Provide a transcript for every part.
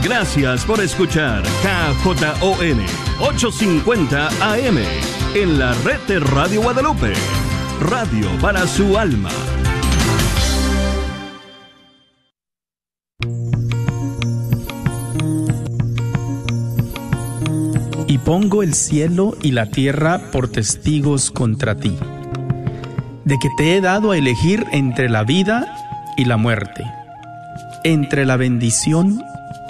Gracias por escuchar KJON 850 AM en la red de Radio Guadalupe. Radio para su alma. Y pongo el cielo y la tierra por testigos contra ti, de que te he dado a elegir entre la vida y la muerte, entre la bendición y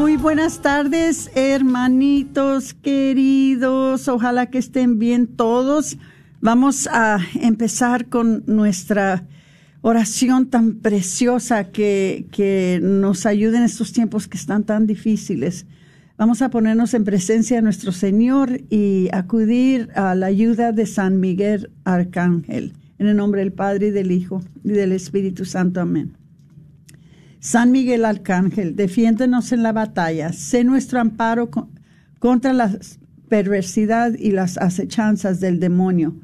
Muy buenas tardes, hermanitos queridos. Ojalá que estén bien todos. Vamos a empezar con nuestra oración tan preciosa que, que nos ayude en estos tiempos que están tan difíciles. Vamos a ponernos en presencia de nuestro Señor y acudir a la ayuda de San Miguel Arcángel. En el nombre del Padre y del Hijo y del Espíritu Santo. Amén. San Miguel Arcángel, defiéndenos en la batalla. Sé nuestro amparo co- contra la perversidad y las acechanzas del demonio.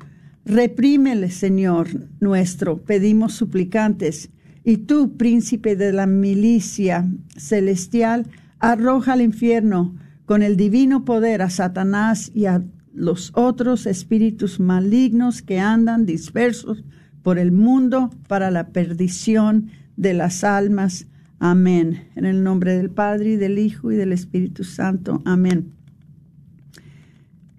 Reprímele, Señor nuestro, pedimos suplicantes. Y tú, príncipe de la milicia celestial, arroja al infierno con el divino poder a Satanás y a los otros espíritus malignos que andan dispersos por el mundo para la perdición de las almas. Amén. En el nombre del Padre y del Hijo y del Espíritu Santo. Amén.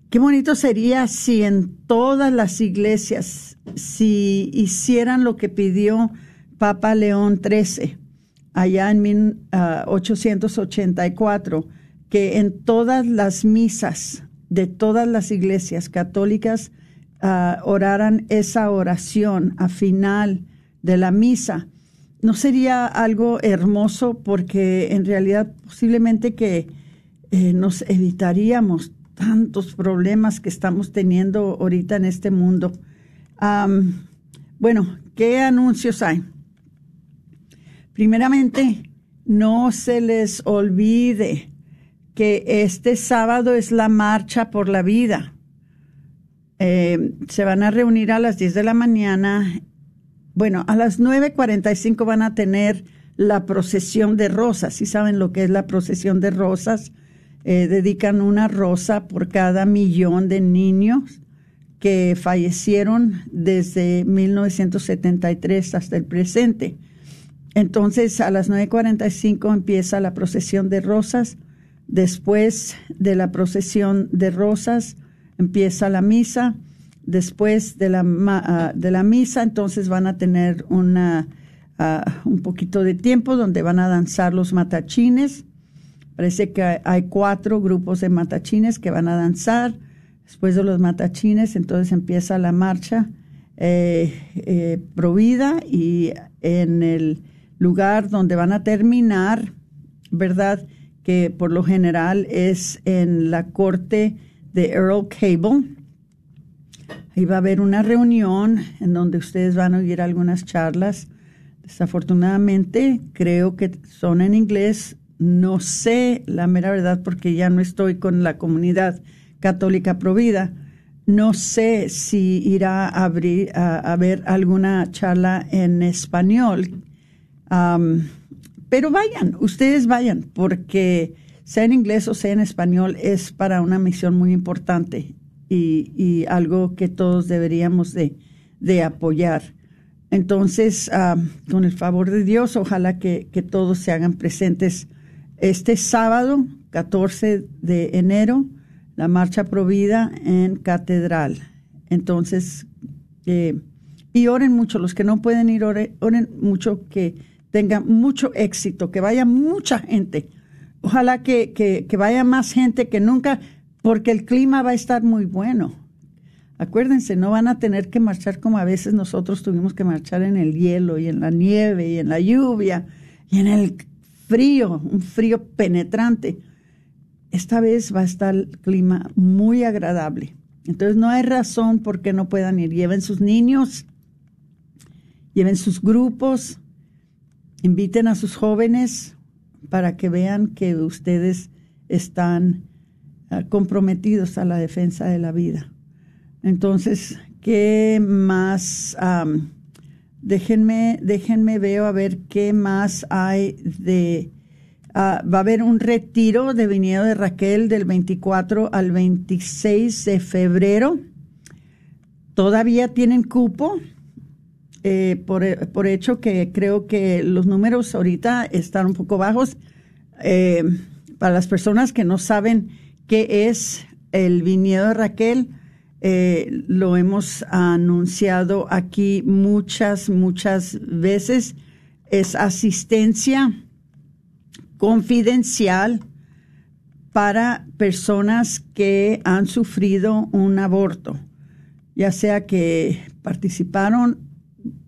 Qué bonito sería si en todas las iglesias, si hicieran lo que pidió Papa León XIII allá en 1884, que en todas las misas de todas las iglesias católicas ah, oraran esa oración a final de la misa. ¿No sería algo hermoso? Porque en realidad posiblemente que eh, nos evitaríamos tantos problemas que estamos teniendo ahorita en este mundo. Bueno, ¿qué anuncios hay? Primeramente, no se les olvide que este sábado es la marcha por la vida. Eh, se van a reunir a las 10 de la mañana. Bueno, a las 9.45 van a tener la procesión de rosas. ¿Sí saben lo que es la procesión de rosas? Eh, dedican una rosa por cada millón de niños que fallecieron desde 1973 hasta el presente. Entonces, a las 9.45 empieza la procesión de rosas. Después de la procesión de rosas empieza la misa. Después de la, ah, de la misa, entonces van a tener una, ah, un poquito de tiempo donde van a danzar los matachines. Parece que hay cuatro grupos de matachines que van a danzar. Después de los matachines, entonces empieza la marcha eh, eh, provida y en el lugar donde van a terminar, ¿verdad? Que por lo general es en la corte de Earl Cable. Ahí va a haber una reunión en donde ustedes van a oír algunas charlas. Desafortunadamente, creo que son en inglés. No sé la mera verdad porque ya no estoy con la comunidad católica provida. No sé si irá a, abrir, a, haber alguna charla en español. pero vayan, ustedes vayan, porque sea en inglés o sea en español, es para una misión muy importante y, algo que todos deberíamos de, apoyar. Entonces, ah, con el favor de Dios, ojalá que, todos se hagan presentes este sábado, 14 de enero, la marcha provida en Catedral. Entonces, eh, y oren mucho, los que no pueden ir, oren, oren mucho, que tengan mucho éxito, que vaya mucha gente. Ojalá que, que vaya más gente que nunca porque el clima va a estar muy bueno. Acuérdense, no van a tener que marchar como a veces nosotros tuvimos que marchar en el hielo y en la nieve y en la lluvia y en el frío, un frío penetrante. Esta vez va a estar el clima muy agradable. Entonces no hay razón por qué no puedan ir. Lleven sus niños, lleven sus grupos, inviten a sus jóvenes para que vean que ustedes están comprometidos a la defensa de la vida. Entonces, ¿qué más? déjenme, déjenme veo a ver qué más hay de... Ah, va a haber un retiro de viñedo de Raquel del 24 al 26 de febrero. Todavía tienen cupo, eh, por, por, hecho que creo que los números ahorita están un poco bajos. Eh, para las personas que no saben, ¿Qué es el viñedo de Raquel? Eh, lo hemos anunciado aquí muchas, muchas veces. Es asistencia confidencial para personas que han sufrido un aborto, ya sea que participaron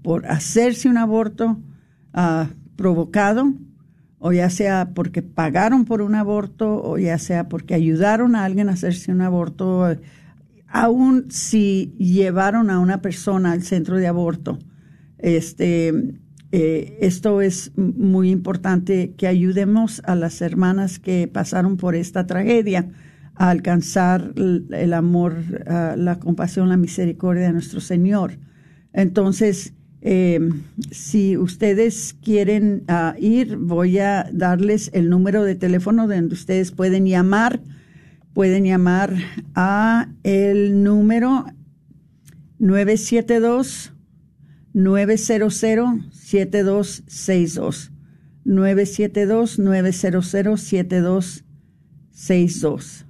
por hacerse un aborto ah, provocado o ya sea porque pagaron por un aborto, o ya sea porque ayudaron a alguien a hacerse un aborto, aún si llevaron a una persona al centro de aborto. Este, eh, esto es muy importante que ayudemos a las hermanas que pasaron por esta tragedia a alcanzar el amor, la compasión, la misericordia de nuestro Señor. Entonces, eh, si ustedes quieren ah, ir, voy a darles el número de teléfono donde ustedes pueden llamar. Pueden llamar a el número 972 900 7262 972 900 7262.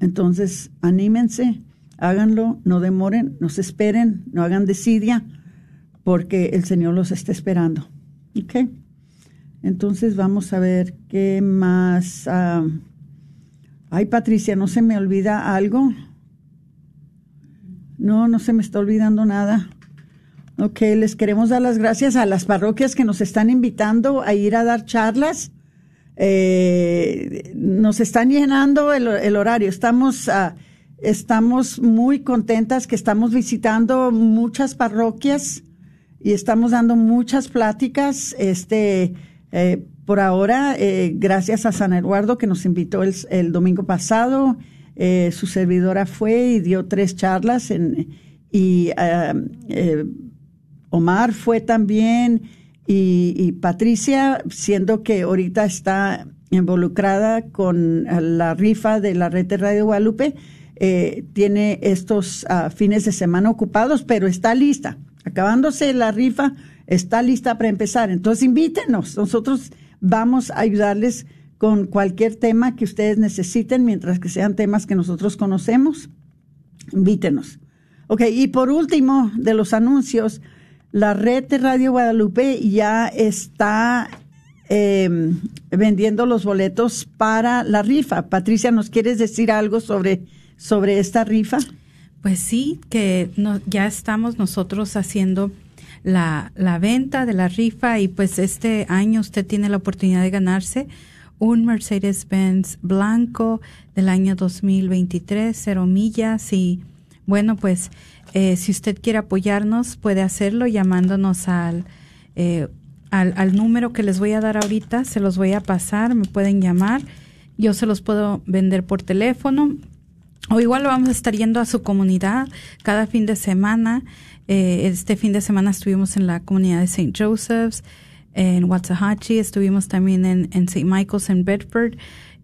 Entonces, anímense, háganlo, no demoren, no se esperen, no hagan desidia porque el Señor los está esperando. ¿Ok? Entonces vamos a ver qué más. Ah, ay, Patricia, ¿no se me olvida algo? No, no se me está olvidando nada. Ok, les queremos dar las gracias a las parroquias que nos están invitando a ir a dar charlas. Eh, nos están llenando el, horario. Estamos, ah, estamos muy contentas que estamos visitando muchas parroquias y estamos dando muchas pláticas. Este, eh, por ahora, eh, gracias a San Eduardo que nos invitó el, domingo pasado, eh, su servidora fue y dio tres charlas en, y Omar fue también y, Patricia, siendo que ahorita está involucrada con la rifa de la red de Radio Guadalupe, tiene estos ah, fines de semana ocupados, pero está lista acabándose la rifa, está lista para empezar. Entonces invítenos, nosotros vamos a ayudarles con cualquier tema que ustedes necesiten, mientras que sean temas que nosotros conocemos, invítenos. Ok, y por último, de los anuncios, la red de Radio Guadalupe ya está em, vendiendo los boletos para la rifa. Patricia, ¿nos quieres decir algo sobre, sobre esta rifa? Pues sí, que ya estamos nosotros haciendo la, la venta de la rifa y pues este año usted tiene la oportunidad de ganarse un Mercedes-Benz blanco del año 2023, cero millas y Bueno, pues eh, si usted quiere apoyarnos, puede hacerlo llamándonos al, eh, al, al número que les voy a dar ahorita. Se los voy a pasar, me pueden llamar. Yo se los puedo vender por teléfono. O igual vamos a estar yendo a su comunidad cada fin de semana. Eh, este fin de semana estuvimos en la comunidad de St. Joseph's, en Waxahachie, estuvimos también en, en St. Michael's en Bedford.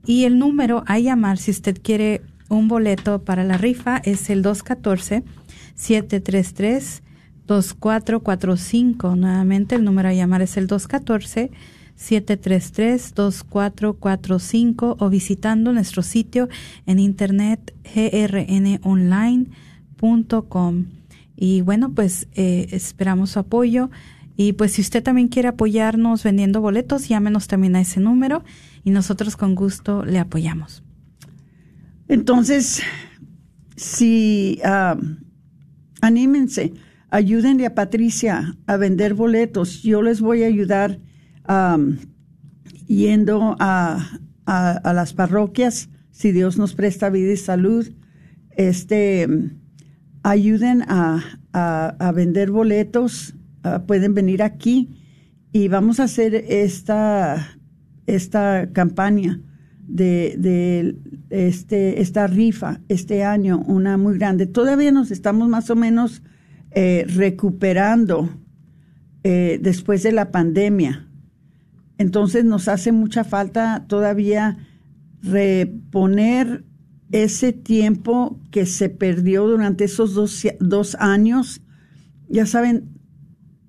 Y el número a llamar si usted quiere un boleto para la rifa es el 214-733-2445. Nuevamente el número a llamar es el 214-733-2445 o visitando nuestro sitio en internet grnonline.com. Y bueno, pues eh, esperamos su apoyo. Y pues si usted también quiere apoyarnos vendiendo boletos, llámenos también a ese número y nosotros con gusto le apoyamos. Entonces, si ah, anímense, ayúdenle a Patricia a vender boletos. Yo les voy a ayudar yendo a, a, las parroquias, si Dios nos presta vida y salud. Este, ayuden a, a vender boletos, ah, pueden venir aquí y vamos a hacer esta, esta campaña de, de este, esta rifa este año, una muy grande. Todavía nos estamos más o menos eh, recuperando eh, después de la pandemia. Entonces nos hace mucha falta todavía reponer ese tiempo que se perdió durante esos dos, dos años. Ya saben,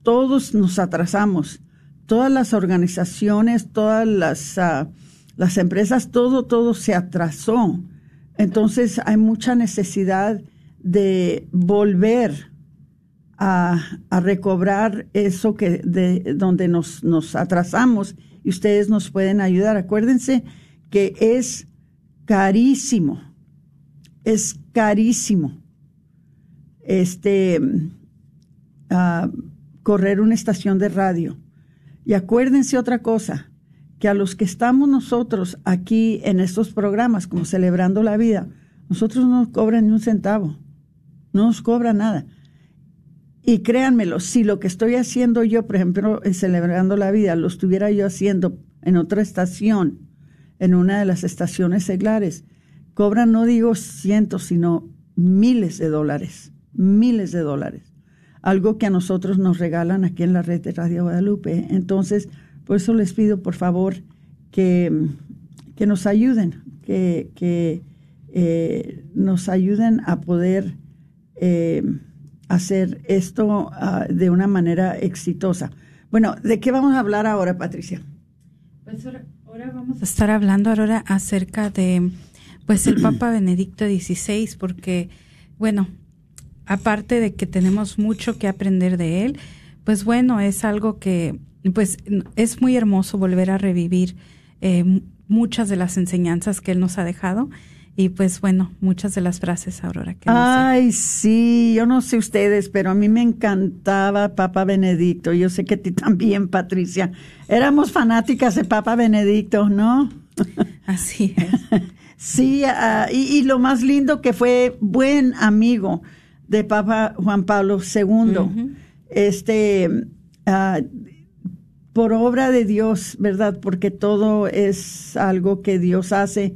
todos nos atrasamos, todas las organizaciones, todas las... Ah, las empresas, todo, todo se atrasó. Entonces hay mucha necesidad de volver a, recobrar eso que de donde nos, nos atrasamos y ustedes nos pueden ayudar. Acuérdense que es carísimo, es carísimo este ah, correr una estación de radio. Y acuérdense otra cosa, que a los que estamos nosotros aquí en estos programas, como celebrando la vida, nosotros no nos cobran ni un centavo, no nos cobra nada. Y créanmelo, si lo que estoy haciendo yo, por ejemplo, en celebrando la vida, lo estuviera yo haciendo en otra estación, en una de las estaciones seglares, cobran no digo cientos, sino miles de dólares, miles de dólares. Algo que a nosotros nos regalan aquí en la red de Radio Guadalupe. Entonces, por eso les pido, por favor, que, que nos ayuden, que, que eh, nos ayuden a poder eh, hacer esto uh, de una manera exitosa. Bueno, ¿de qué vamos a hablar ahora, Patricia? Pues ahora, ahora vamos a estar hablando ahora acerca de pues el Papa Benedicto XVI, porque, bueno, aparte de que tenemos mucho que aprender de él, pues bueno, es algo que pues es muy hermoso volver a revivir eh, muchas de las enseñanzas que él nos ha dejado. Y pues bueno, muchas de las frases, Aurora. Que Ay, sí, yo no sé ustedes, pero a mí me encantaba Papa Benedicto. Yo sé que a ti también, Patricia. Éramos fanáticas de Papa Benedicto, ¿no? Así es. sí, ah, y, lo más lindo que fue buen amigo de Papa Juan Pablo II. Este, uh, por obra de Dios, ¿verdad? Porque todo es algo que Dios hace.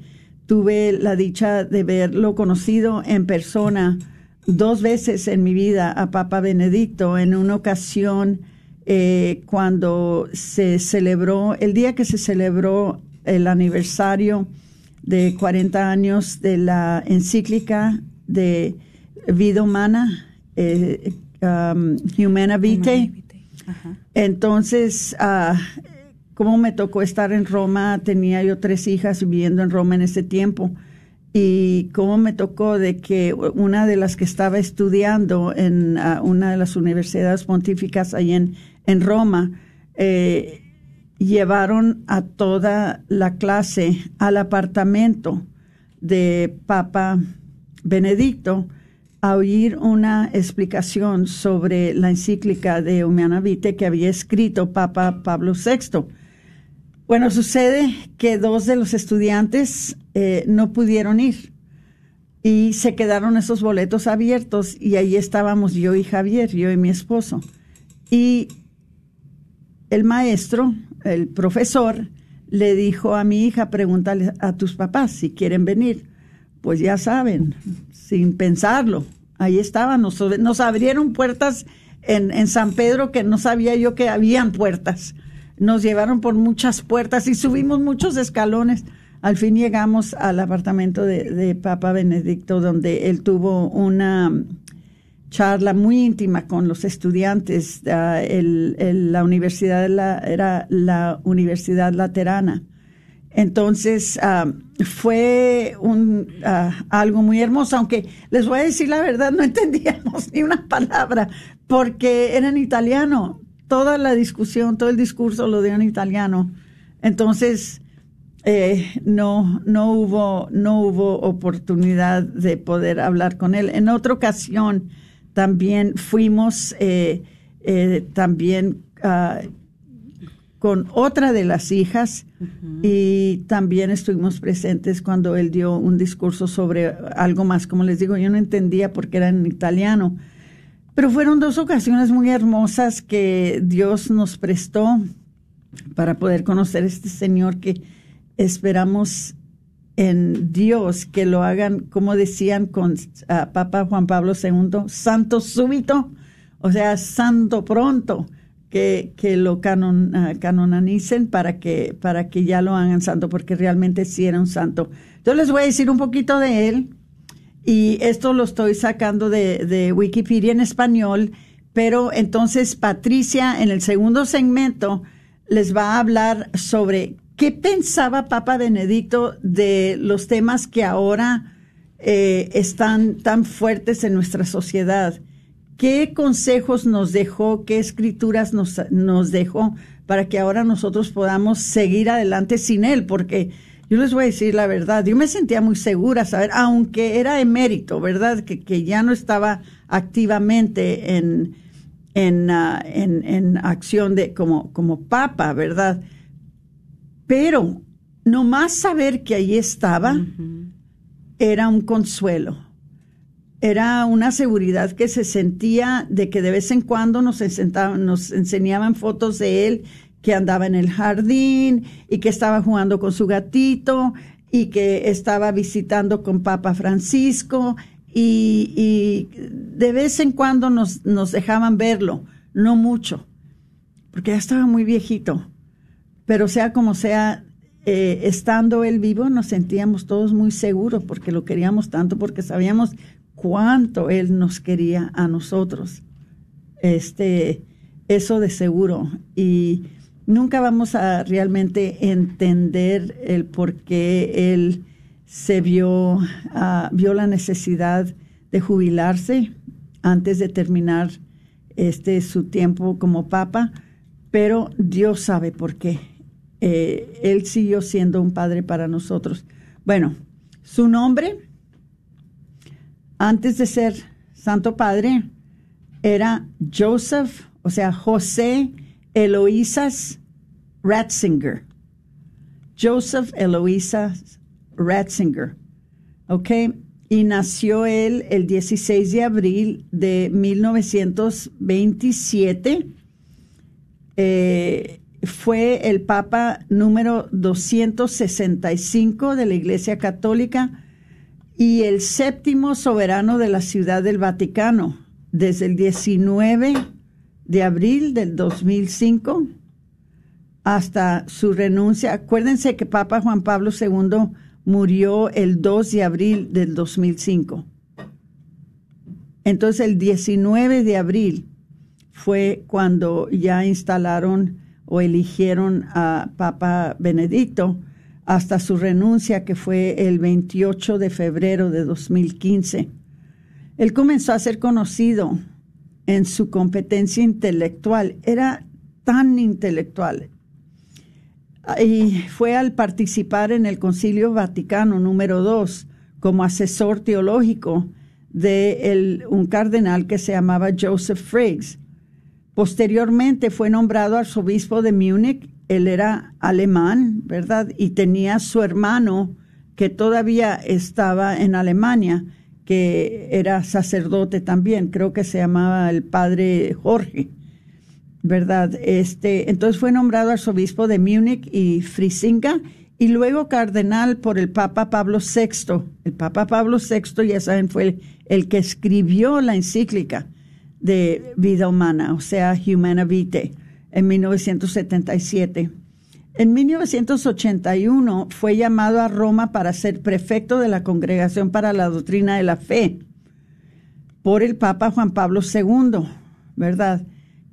Tuve la dicha de verlo conocido en persona dos veces en mi vida a Papa Benedicto. En una ocasión, eh, cuando se celebró, el día que se celebró el aniversario de 40 años de la encíclica de vida humana, eh, um, Humana Vitae entonces, ah, como me tocó estar en Roma, tenía yo tres hijas viviendo en Roma en ese tiempo. Y cómo me tocó de que una de las que estaba estudiando en ah, una de las universidades pontíficas ahí en, en Roma, eh, llevaron a toda la clase al apartamento de Papa Benedicto a oír una explicación sobre la encíclica de Humana Vitae que había escrito Papa Pablo VI. Bueno, sucede que dos de los estudiantes eh, no pudieron ir y se quedaron esos boletos abiertos y ahí estábamos yo y Javier, yo y mi esposo. Y el maestro, el profesor, le dijo a mi hija, pregúntale a tus papás si quieren venir. Pues ya saben, sin pensarlo, ahí estaban, nos, nos abrieron puertas en, en San Pedro que no sabía yo que habían puertas. Nos llevaron por muchas puertas y subimos muchos escalones al fin llegamos al apartamento de, Papa Benedicto, donde él tuvo una charla muy íntima con los estudiantes. la universidad era la Universidad Laterana. Entonces ah, fue un, ah, algo muy hermoso, aunque les voy a decir la verdad, no entendíamos ni una palabra, porque era en italiano. Toda la discusión, todo el discurso lo dio en italiano. Entonces, eh, no, no, hubo, no hubo oportunidad de poder hablar con él. En otra ocasión también fuimos eh, eh, también ah, con otra de las hijas y también estuvimos presentes cuando él dio un discurso sobre algo más. Como les digo, yo no entendía porque era en italiano. Pero fueron dos ocasiones muy hermosas que Dios nos prestó para poder conocer a este Señor que esperamos en Dios que lo hagan, como decían con uh, Papa Juan Pablo II, santo súbito, o sea, santo pronto, que, que lo canon, uh, para que, para que ya lo hagan santo, porque realmente sí era un santo. Entonces les voy a decir un poquito de él, y esto lo estoy sacando de, Wikipedia en español, pero entonces Patricia en el segundo segmento les va a hablar sobre ¿Qué pensaba Papa Benedicto de los temas que ahora eh, están tan fuertes en nuestra sociedad? ¿Qué consejos nos dejó, qué escrituras nos, nos dejó para que ahora nosotros podamos seguir adelante sin él? Porque yo les voy a decir la verdad, yo me sentía muy segura, saber, aunque era emérito, ¿verdad? Que, que ya no estaba activamente en, en, ah, en, en acción de, como, como papa, ¿verdad? Pero nomás saber que ahí estaba era un consuelo. Era una seguridad que se sentía de que de vez en cuando nos, nos enseñaban fotos de él que andaba en el jardín y que estaba jugando con su gatito y que estaba visitando con Papa Francisco y, de vez en cuando nos, nos dejaban verlo, no mucho, porque ya estaba muy viejito pero sea como sea, eh, estando él vivo nos sentíamos todos muy seguros porque lo queríamos tanto, porque sabíamos cuánto él nos quería a nosotros. Este, eso de seguro. Y nunca vamos a realmente entender el por qué él se vio, uh, vio la necesidad de jubilarse antes de terminar este su tiempo como papa, pero Dios sabe por qué eh, él siguió siendo un padre para nosotros. Bueno, su nombre, antes de ser Santo Padre, era Joseph, o sea, José Eloísas Ratzinger. Joseph Eloísas Ratzinger. ¿Ok? Y nació él el 16 de abril de 1927. Eh, fue el Papa número 265 de la Iglesia Católica y el séptimo soberano de la Ciudad del Vaticano desde el 19 de abril del 2005 hasta su renuncia. Acuérdense que Papa Juan Pablo II murió el 2 de abril del 2005. Entonces el 19 de abril fue cuando ya instalaron o eligieron a Papa Benedicto hasta su renuncia, que fue el 28 de febrero de 2015. Él comenzó a ser conocido en su competencia intelectual. Era tan intelectual. Y fue al participar en el Concilio Vaticano número 2 como asesor teológico de un cardenal que se llamaba Joseph Friggs Posteriormente fue nombrado arzobispo de Múnich. Él era alemán, ¿verdad? Y tenía su hermano, que todavía estaba en Alemania, que era sacerdote también, creo que se llamaba el padre Jorge, ¿verdad? Este, entonces fue nombrado arzobispo de Múnich y Frisinga y luego cardenal por el Papa Pablo VI. El Papa Pablo VI, ya saben, fue el, el que escribió la encíclica de vida humana, o sea, Humana Vitae, en 1977. En 1981 fue llamado a Roma para ser prefecto de la Congregación para la Doctrina de la Fe por el Papa Juan Pablo II, ¿verdad?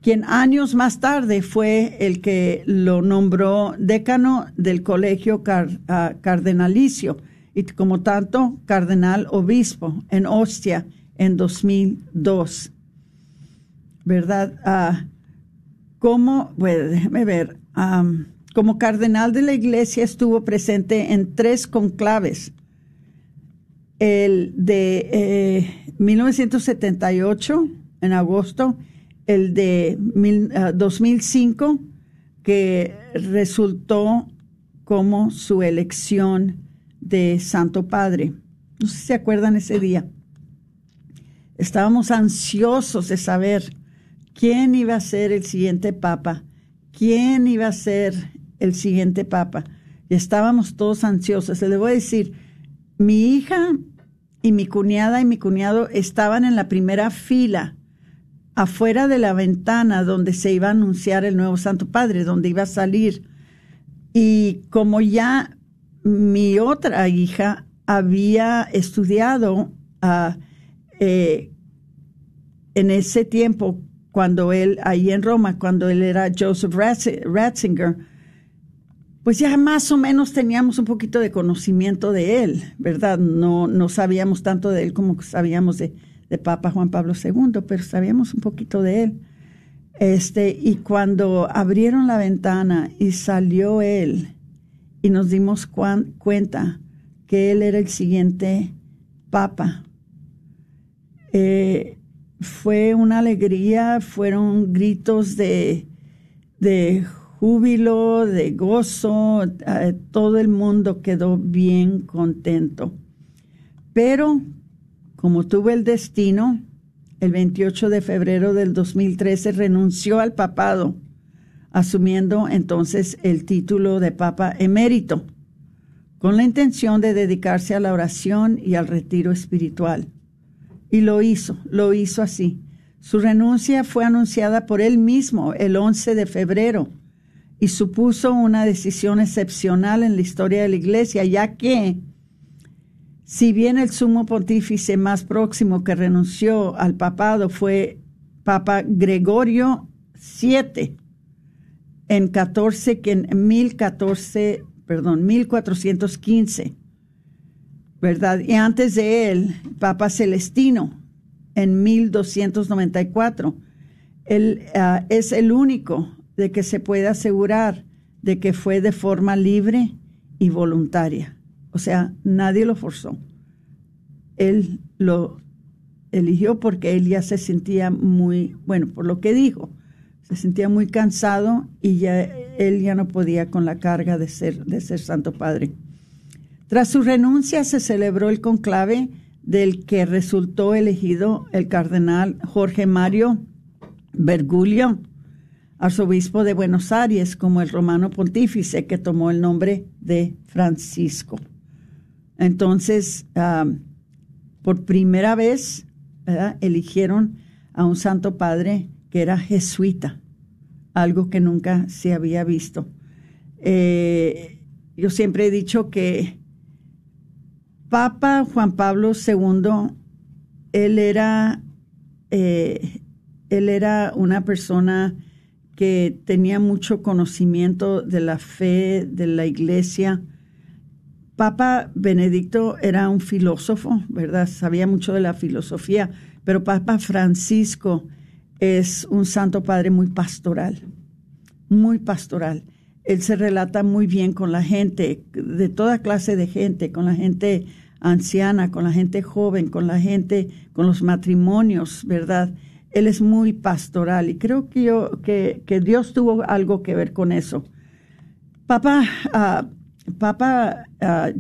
Quien años más tarde fue el que lo nombró decano del Colegio ah, Cardenalicio y como tanto cardenal obispo en Ostia en 2002. ¿Verdad? Ah, como, bueno, déjeme ver, como cardenal de la iglesia estuvo presente en tres conclaves. El de 1978, eh, en agosto, el de 2005, ah, que resultó como su elección de Santo Padre. No sé si se acuerdan ese día. Estábamos ansiosos de saber quién iba a ser el siguiente papa, quién iba a ser el siguiente papa. Y estábamos todos ansiosos. Le voy a decir, mi hija y mi cuñada y mi cuñado estaban en la primera fila, afuera de la ventana donde se iba a anunciar el nuevo Santo Padre, donde iba a salir. Y como ya mi otra hija había estudiado ah, eh, en ese tiempo cuando él, ahí en Roma, cuando él era Joseph Ratzinger, pues ya más o menos teníamos un poquito de conocimiento de él, ¿verdad? No, no sabíamos tanto de él como sabíamos de, de Papa Juan Pablo II, pero sabíamos un poquito de él. Este, y cuando abrieron la ventana y salió él, y nos dimos cuenta que él era el siguiente papa, eh, fue una alegría, fueron gritos de, de júbilo, de gozo, eh, todo el mundo quedó bien contento. Pero como tuve el destino, el 28 de febrero del 2013 renunció al papado, asumiendo entonces el título de Papa emérito, con la intención de dedicarse a la oración y al retiro espiritual. Y lo hizo, lo hizo así. Su renuncia fue anunciada por él mismo el 11 de febrero y supuso una decisión excepcional en la historia de la Iglesia, ya que, si bien el sumo pontífice más próximo que renunció al papado fue Papa Gregorio VII, en 14, que en 1014, perdón, 1415, ¿verdad? Y antes de él, Papa Celestino, en 1294. Él ah, es el único de que se puede asegurar de que fue de forma libre y voluntaria. O sea, nadie lo forzó. Él lo eligió porque él ya se sentía muy, bueno, por lo que dijo, se sentía muy cansado y ya él ya no podía con la carga de ser, de ser Santo Padre. Tras su renuncia se celebró el conclave del que resultó elegido el cardenal Jorge Mario Bergoglio, arzobispo de Buenos Aires, como el romano pontífice que tomó el nombre de Francisco. Entonces, por primera vez, eligieron a un santo padre que era jesuita, algo que nunca se había visto. Eh, yo siempre he dicho que Papa Juan Pablo II, él era, eh, él era una persona que tenía mucho conocimiento de la fe, de la iglesia. Papa Benedicto era un filósofo, ¿verdad? Sabía mucho de la filosofía, pero Papa Francisco es un santo padre muy pastoral, muy pastoral él se relata muy bien con la gente, de toda clase de gente, con la gente anciana, con la gente joven, con la gente, con los matrimonios, ¿verdad? Él es muy pastoral y creo que, yo, que, Dios tuvo algo que ver con eso. Papá, uh, Papa uh,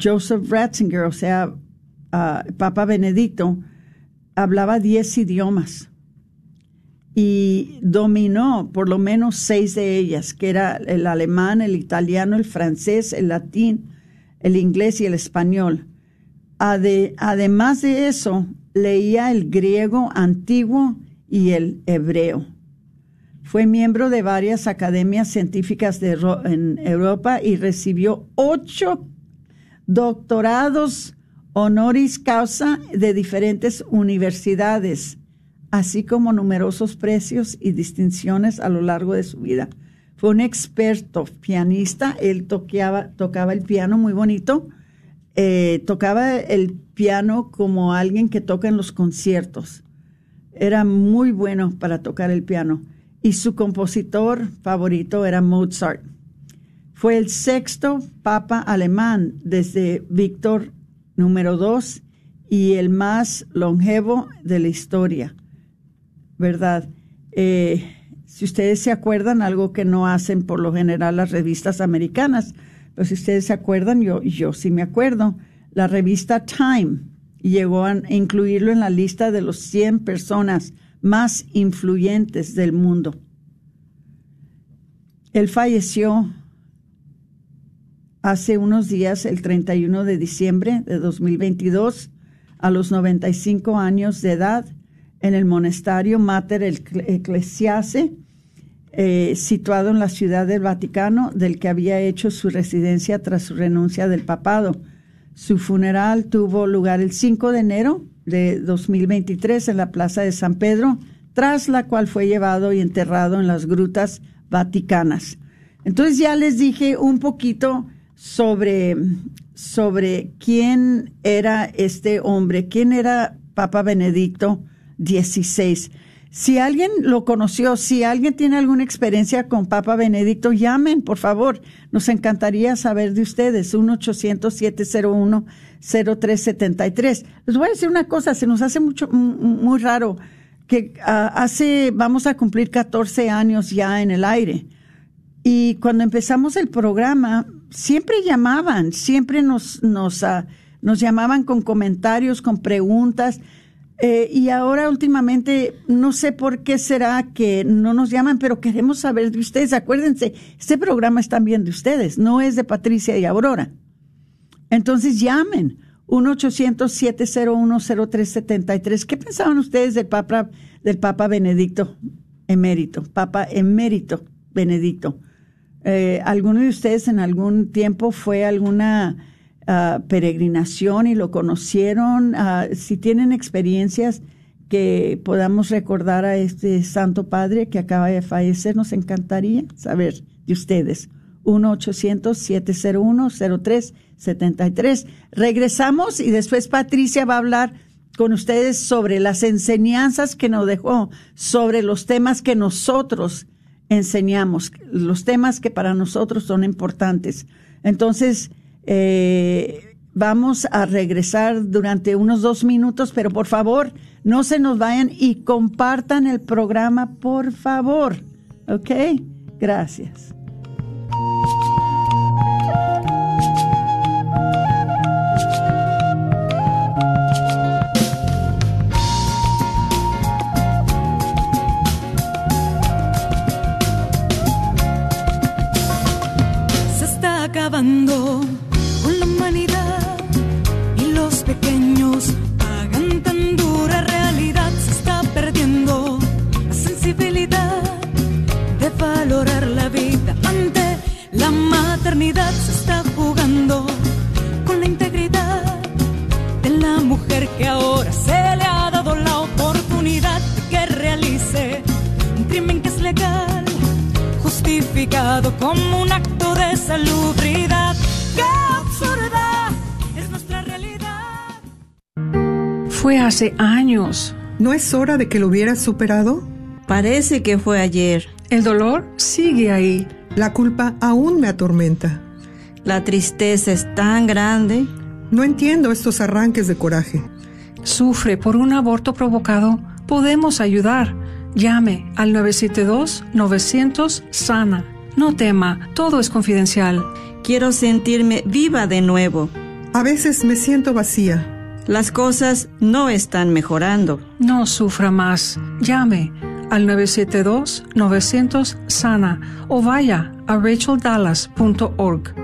Joseph Ratzinger, o sea, ah, Papa Benedicto, hablaba diez idiomas y dominó por lo menos seis de ellas, que era el alemán, el italiano, el francés, el latín, el inglés y el español. además de eso, leía el griego antiguo y el hebreo. Fue miembro de varias academias científicas de, en Europa y recibió ocho doctorados honoris causa de diferentes universidades, así como numerosos precios y distinciones a lo largo de su vida. Fue un experto pianista, él tocaba el piano muy bonito, eh, tocaba el piano como alguien que toca en los conciertos. Era muy bueno para tocar el piano y su compositor favorito era Mozart. Fue el sexto papa alemán desde Víctor número dos y el más longevo de la historia, ¿verdad? Eh, si ustedes se acuerdan, algo que no hacen por lo general las revistas americanas, pero si ustedes se acuerdan, yo, sí me acuerdo, la revista Time llegó a incluirlo en la lista de los 100 personas más influyentes del mundo. Él falleció hace unos días, el 31 de diciembre de 2022, a los 95 años de edad, en el monasterio Mater Ecclesiae, eh, situado en la ciudad del Vaticano, del que había hecho su residencia tras su renuncia del papado. Su funeral tuvo lugar el 5 de enero de 2023 en la Plaza de San Pedro, tras la cual fue llevado y enterrado en las grutas vaticanas. Entonces ya les dije un poquito sobre, sobre quién era este hombre, quién era Papa Benedicto XVI. Si alguien lo conoció, si alguien tiene alguna experiencia con Papa Benedicto, llamen, por favor. Nos encantaría saber de ustedes. 1-800-701-0373. Les voy a decir una cosa, se nos hace mucho, muy raro que ah, hace, vamos a cumplir 14 años ya en el aire. Y cuando empezamos el programa, siempre llamaban, siempre nos, nos, uh, nos llamaban con comentarios, con preguntas. Eh, y ahora últimamente, no sé por qué será que no nos llaman, pero queremos saber de ustedes. Acuérdense, este programa es también de ustedes, no es de Patricia y Aurora. Entonces llamen, 1-800-701-0373. ¿Qué pensaban ustedes del Papa, del Papa Benedicto emérito? Papa emérito Benedicto. Eh, ¿Alguno de ustedes en algún tiempo fue alguna ah, peregrinación y lo conocieron? Ah, si tienen experiencias que podamos recordar a este Santo Padre que acaba de fallecer, nos encantaría saber de ustedes. 1-800-701-0373. Regresamos y después Patricia va a hablar con ustedes sobre las enseñanzas que nos dejó, sobre los temas que nosotros enseñamos, los temas que para nosotros son importantes. Entonces, eh, vamos a regresar durante unos dos minutos, pero por favor, no se nos vayan y compartan el programa, por favor. ¿Ok? Gracias. ¿No es hora de que lo hubieras superado? Parece que fue ayer. El dolor sigue ahí. La culpa aún me atormenta. La tristeza es tan grande. No entiendo estos arranques de coraje. Sufre por un aborto provocado. Podemos ayudar. Llame al 972-900-SANA. No tema, todo es confidencial. Quiero sentirme viva de nuevo. A veces me siento vacía. Las cosas no están mejorando. No sufra más. Llame al 972-900-SANA o vaya a racheldallas.org.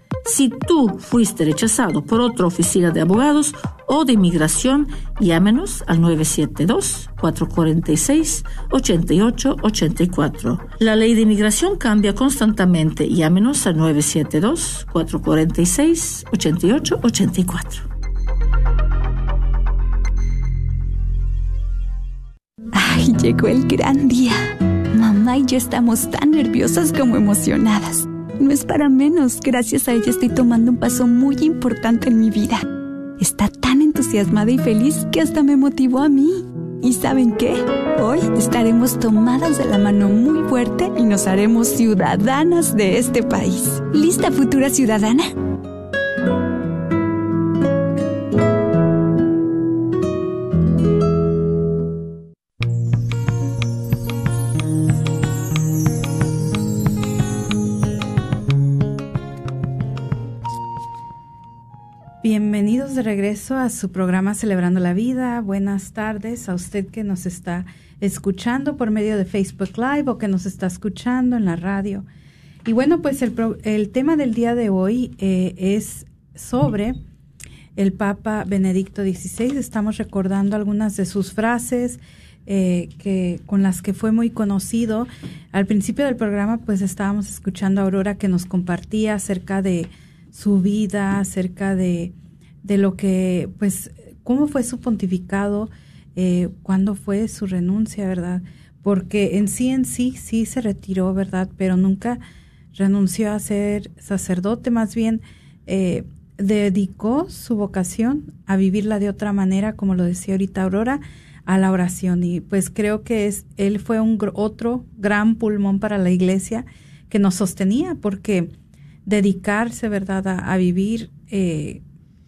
Si tú fuiste rechazado por otra oficina de abogados o de inmigración, llámenos al 972-446-8884. La ley de inmigración cambia constantemente. Llámenos al 972-446-8884. Ay, llegó el gran día. Mamá y yo estamos tan nerviosas como emocionadas. No es para menos, gracias a ella estoy tomando un paso muy importante en mi vida. Está tan entusiasmada y feliz que hasta me motivó a mí. ¿Y saben qué? Hoy estaremos tomadas de la mano muy fuerte y nos haremos ciudadanas de este país. ¿Lista futura ciudadana? De regreso a su programa Celebrando la Vida. Buenas tardes a usted que nos está escuchando por medio de Facebook Live o que nos está escuchando en la radio. Y bueno, pues el, el tema del día de hoy eh, es sobre el Papa Benedicto XVI. Estamos recordando algunas de sus frases eh, que con las que fue muy conocido. Al principio del programa, pues estábamos escuchando a Aurora que nos compartía acerca de su vida, acerca de, de lo que, pues, cómo fue su pontificado, eh, cuándo fue su renuncia, ¿verdad? Porque en sí, en sí, sí se retiró, ¿verdad? Pero nunca renunció a ser sacerdote, más bien eh, dedicó su vocación a vivirla de otra manera, como lo decía ahorita Aurora, a la oración. Y pues creo que es, él fue un otro gran pulmón para la iglesia que nos sostenía, porque dedicarse, ¿verdad?, a, a vivir eh,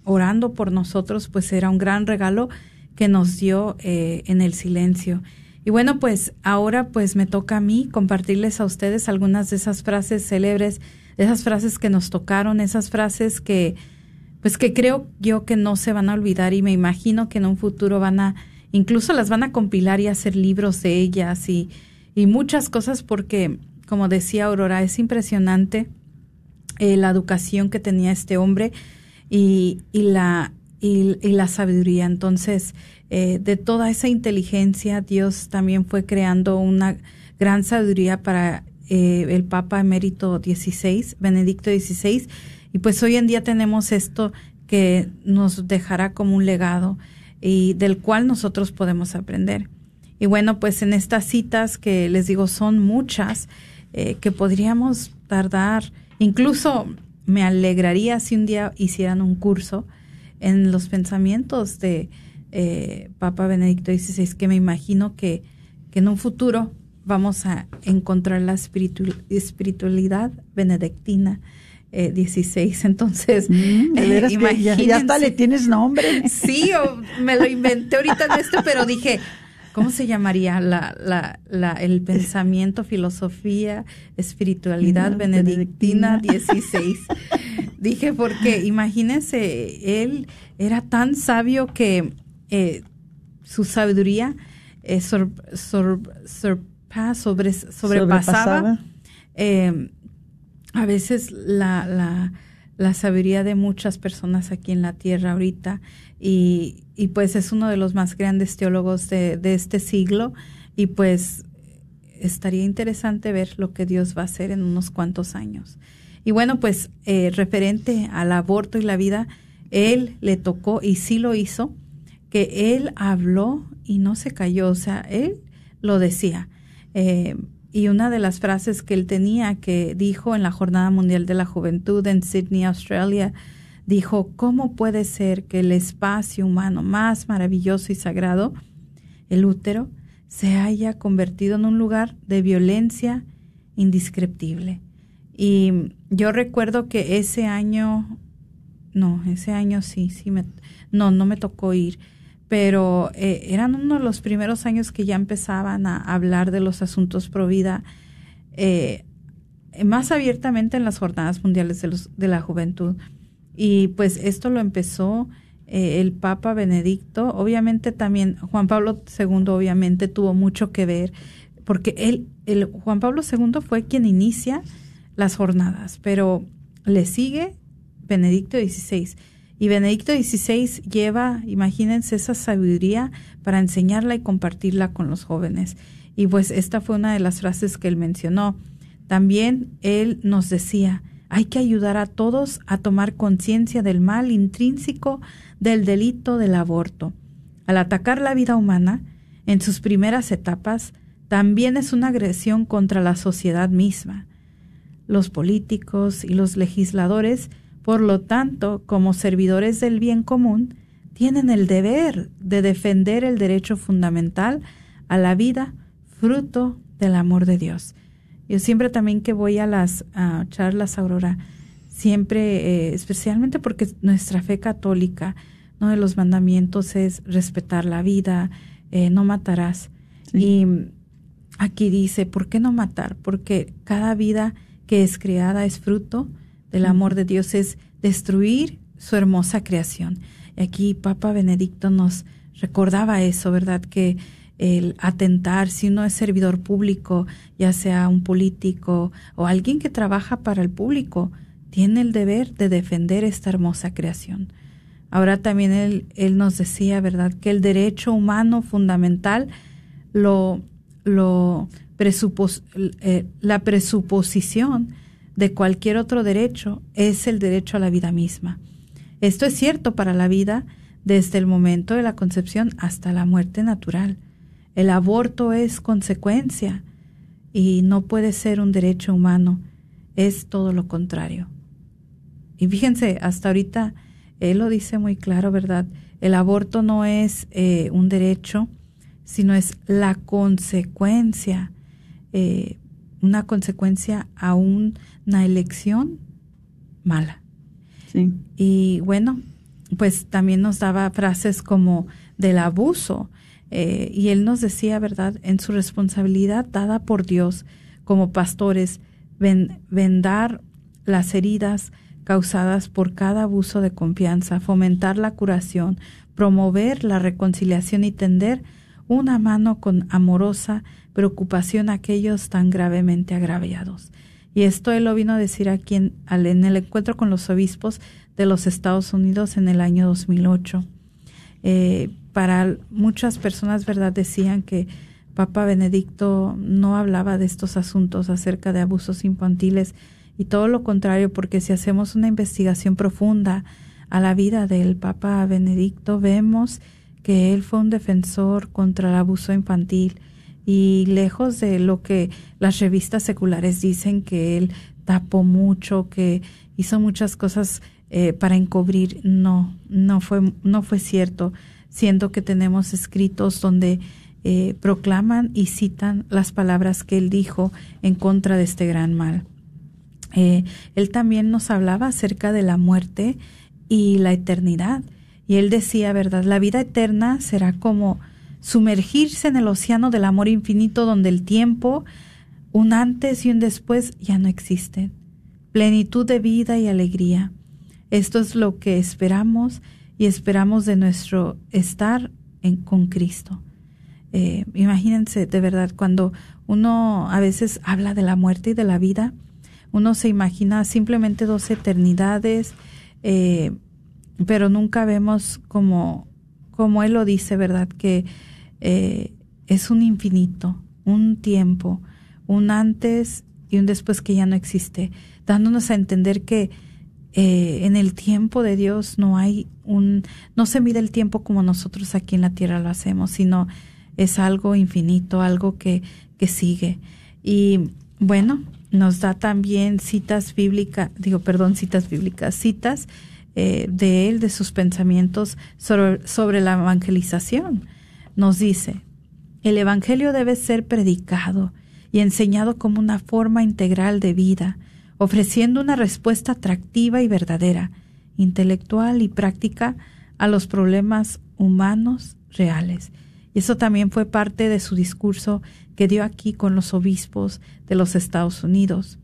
orando por nosotros, pues era un gran regalo que nos dio eh, en el silencio. Y bueno, pues ahora pues me toca a mí compartirles a ustedes algunas de esas frases célebres, esas frases que nos tocaron, esas frases que pues que creo yo que no se van a olvidar y me imagino que en un futuro van a, incluso las van a compilar y hacer libros de ellas y, y muchas cosas porque, como decía Aurora, es impresionante eh, la educación que tenía este hombre y, y la, y, la sabiduría. Entonces, eh, de toda esa inteligencia, Dios también fue creando una gran sabiduría para eh, el Papa Emérito XVI, Benedicto XVI. Y pues hoy en día tenemos esto que nos dejará como un legado y del cual nosotros podemos aprender. Y bueno, pues en estas citas que les digo son muchas, eh, que podríamos tardar Incluso me alegraría si un día hicieran un curso en los pensamientos de eh, Papa Benedicto XVI, que me imagino que, que, en un futuro vamos a encontrar la espiritualidad benedictina. Eh, 16, entonces mm, eh, ya, ya, hasta le tienes nombre. Sí, me lo inventé ahorita en esto, pero dije, ¿cómo se llamaría? La, la, la, el pensamiento, filosofía, espiritualidad no, benedictina, benedictina 16. Dije, porque imagínense, él era tan sabio que eh, su sabiduría eh, sobre, sobrepasaba, sobrepasaba. Eh, a veces la, la, la sabiduría de muchas personas aquí en la tierra ahorita y, y pues es uno de los más grandes teólogos de, de este siglo y pues estaría interesante ver lo que Dios va a hacer en unos cuantos años. Y bueno, pues eh, referente al aborto y la vida, él le tocó y sí lo hizo, que él habló y no se cayó, o sea, él lo decía. Eh, y una de las frases que él tenía, que dijo en la Jornada Mundial de la Juventud en Sydney, Australia, dijo, ¿cómo puede ser que el espacio humano más maravilloso y sagrado, el útero, se haya convertido en un lugar de violencia indescriptible? Y yo recuerdo que ese año, no, ese año sí, sí me, no, no me tocó ir, pero eh, eran uno de los primeros años que ya empezaban a hablar de los asuntos pro vida eh, más abiertamente en las jornadas mundiales de, los, de la juventud. Y pues esto lo empezó eh, el Papa Benedicto, obviamente también Juan Pablo II obviamente tuvo mucho que ver, porque él, el Juan Pablo II fue quien inicia las jornadas, pero le sigue Benedicto XVI. Y Benedicto XVI lleva, imagínense, esa sabiduría para enseñarla y compartirla con los jóvenes. Y pues esta fue una de las frases que él mencionó. También él nos decía, hay que ayudar a todos a tomar conciencia del mal intrínseco del delito del aborto. Al atacar la vida humana, en sus primeras etapas, también es una agresión contra la sociedad misma los políticos y los legisladores, por lo tanto, como servidores del bien común, tienen el deber de defender el derecho fundamental a la vida, fruto del amor de Dios. Yo siempre también que voy a las charlas, Aurora, siempre, eh, especialmente porque nuestra fe católica, uno de los mandamientos es respetar la vida, eh, no matarás. Y aquí dice, ¿por qué no matar? Porque cada vida que es creada es fruto del amor de Dios, es destruir su hermosa creación. Y aquí Papa Benedicto nos recordaba eso, ¿verdad? Que el atentar, si uno es servidor público, ya sea un político o alguien que trabaja para el público, tiene el deber de defender esta hermosa creación. Ahora también él, él nos decía, ¿verdad?, que el derecho humano fundamental lo, lo eh, la presuposición de cualquier otro derecho es el derecho a la vida misma. Esto es cierto para la vida desde el momento de la concepción hasta la muerte natural. El aborto es consecuencia y no puede ser un derecho humano, es todo lo contrario. Y fíjense, hasta ahorita él lo dice muy claro, ¿verdad? El aborto no es eh, un derecho, sino es la consecuencia eh, una consecuencia a una elección mala. Sí. Y bueno, pues también nos daba frases como del abuso. Eh, y él nos decía, ¿verdad?, en su responsabilidad dada por Dios como pastores, vendar las heridas causadas por cada abuso de confianza, fomentar la curación, promover la reconciliación y tender una mano con amorosa preocupación a aquellos tan gravemente agraviados. Y esto él lo vino a decir aquí en, en el encuentro con los obispos de los Estados Unidos en el año 2008. Eh, para muchas personas, ¿verdad?, decían que Papa Benedicto no hablaba de estos asuntos acerca de abusos infantiles y todo lo contrario, porque si hacemos una investigación profunda a la vida del Papa Benedicto, vemos que él fue un defensor contra el abuso infantil y lejos de lo que las revistas seculares dicen que él tapó mucho, que hizo muchas cosas eh, para encubrir, no, no fue, no fue cierto, siendo que tenemos escritos donde eh, proclaman y citan las palabras que él dijo en contra de este gran mal. Eh, él también nos hablaba acerca de la muerte y la eternidad y él decía, ¿verdad? La vida eterna será como sumergirse en el océano del amor infinito donde el tiempo, un antes y un después, ya no existen. Plenitud de vida y alegría. Esto es lo que esperamos y esperamos de nuestro estar con Cristo. Eh, imagínense, de verdad, cuando uno a veces habla de la muerte y de la vida, uno se imagina simplemente dos eternidades, eh, pero nunca vemos como, como él lo dice, ¿verdad? Que eh, es un infinito, un tiempo, un antes y un después que ya no existe, dándonos a entender que eh, en el tiempo de Dios no hay un, no se mide el tiempo como nosotros aquí en la tierra lo hacemos, sino es algo infinito, algo que, que sigue. Y bueno, nos da también citas bíblicas, digo, perdón, citas bíblicas, citas eh, de él, de sus pensamientos sobre, sobre la evangelización. Nos dice, el Evangelio debe ser predicado y enseñado como una forma integral de vida, ofreciendo una respuesta atractiva y verdadera, intelectual y práctica a los problemas humanos reales. Y eso también fue parte de su discurso que dio aquí con los obispos de los Estados Unidos.